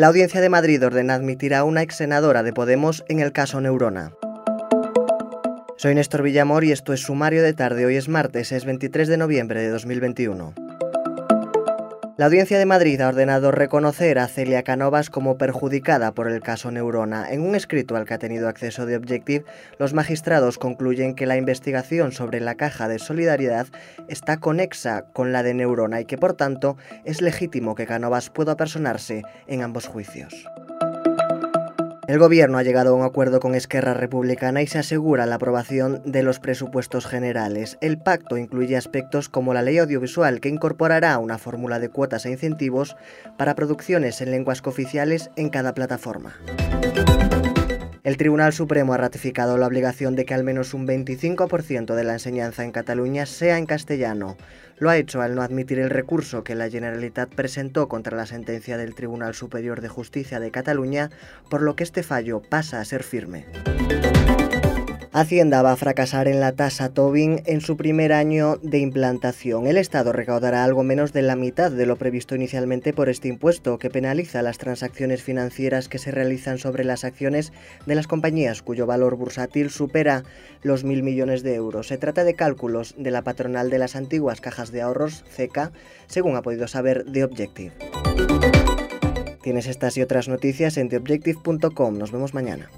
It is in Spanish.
La Audiencia de Madrid ordena admitir a una ex senadora de Podemos en el caso Neurona. Soy Néstor Villamor y esto es Sumario de Tarde. Hoy es martes, es 23 de noviembre de 2021. La Audiencia de Madrid ha ordenado reconocer a Celia Canovas como perjudicada por el caso Neurona. En un escrito al que ha tenido acceso de Objective, los magistrados concluyen que la investigación sobre la caja de solidaridad está conexa con la de Neurona y que por tanto es legítimo que Canovas pueda personarse en ambos juicios. El Gobierno ha llegado a un acuerdo con Esquerra Republicana y se asegura la aprobación de los presupuestos generales. El pacto incluye aspectos como la ley audiovisual, que incorporará una fórmula de cuotas e incentivos para producciones en lenguas cooficiales en cada plataforma. El Tribunal Supremo ha ratificado la obligación de que al menos un 25% de la enseñanza en Cataluña sea en castellano. Lo ha hecho al no admitir el recurso que la Generalitat presentó contra la sentencia del Tribunal Superior de Justicia de Cataluña, por lo que este fallo pasa a ser firme. Hacienda va a fracasar en la tasa Tobin en su primer año de implantación. El Estado recaudará algo menos de la mitad de lo previsto inicialmente por este impuesto, que penaliza las transacciones financieras que se realizan sobre las acciones de las compañías cuyo valor bursátil supera los mil millones de euros. Se trata de cálculos de la patronal de las antiguas cajas de ahorros, CECA, según ha podido saber The Objective. Tienes estas y otras noticias en theobjective.com. Nos vemos mañana.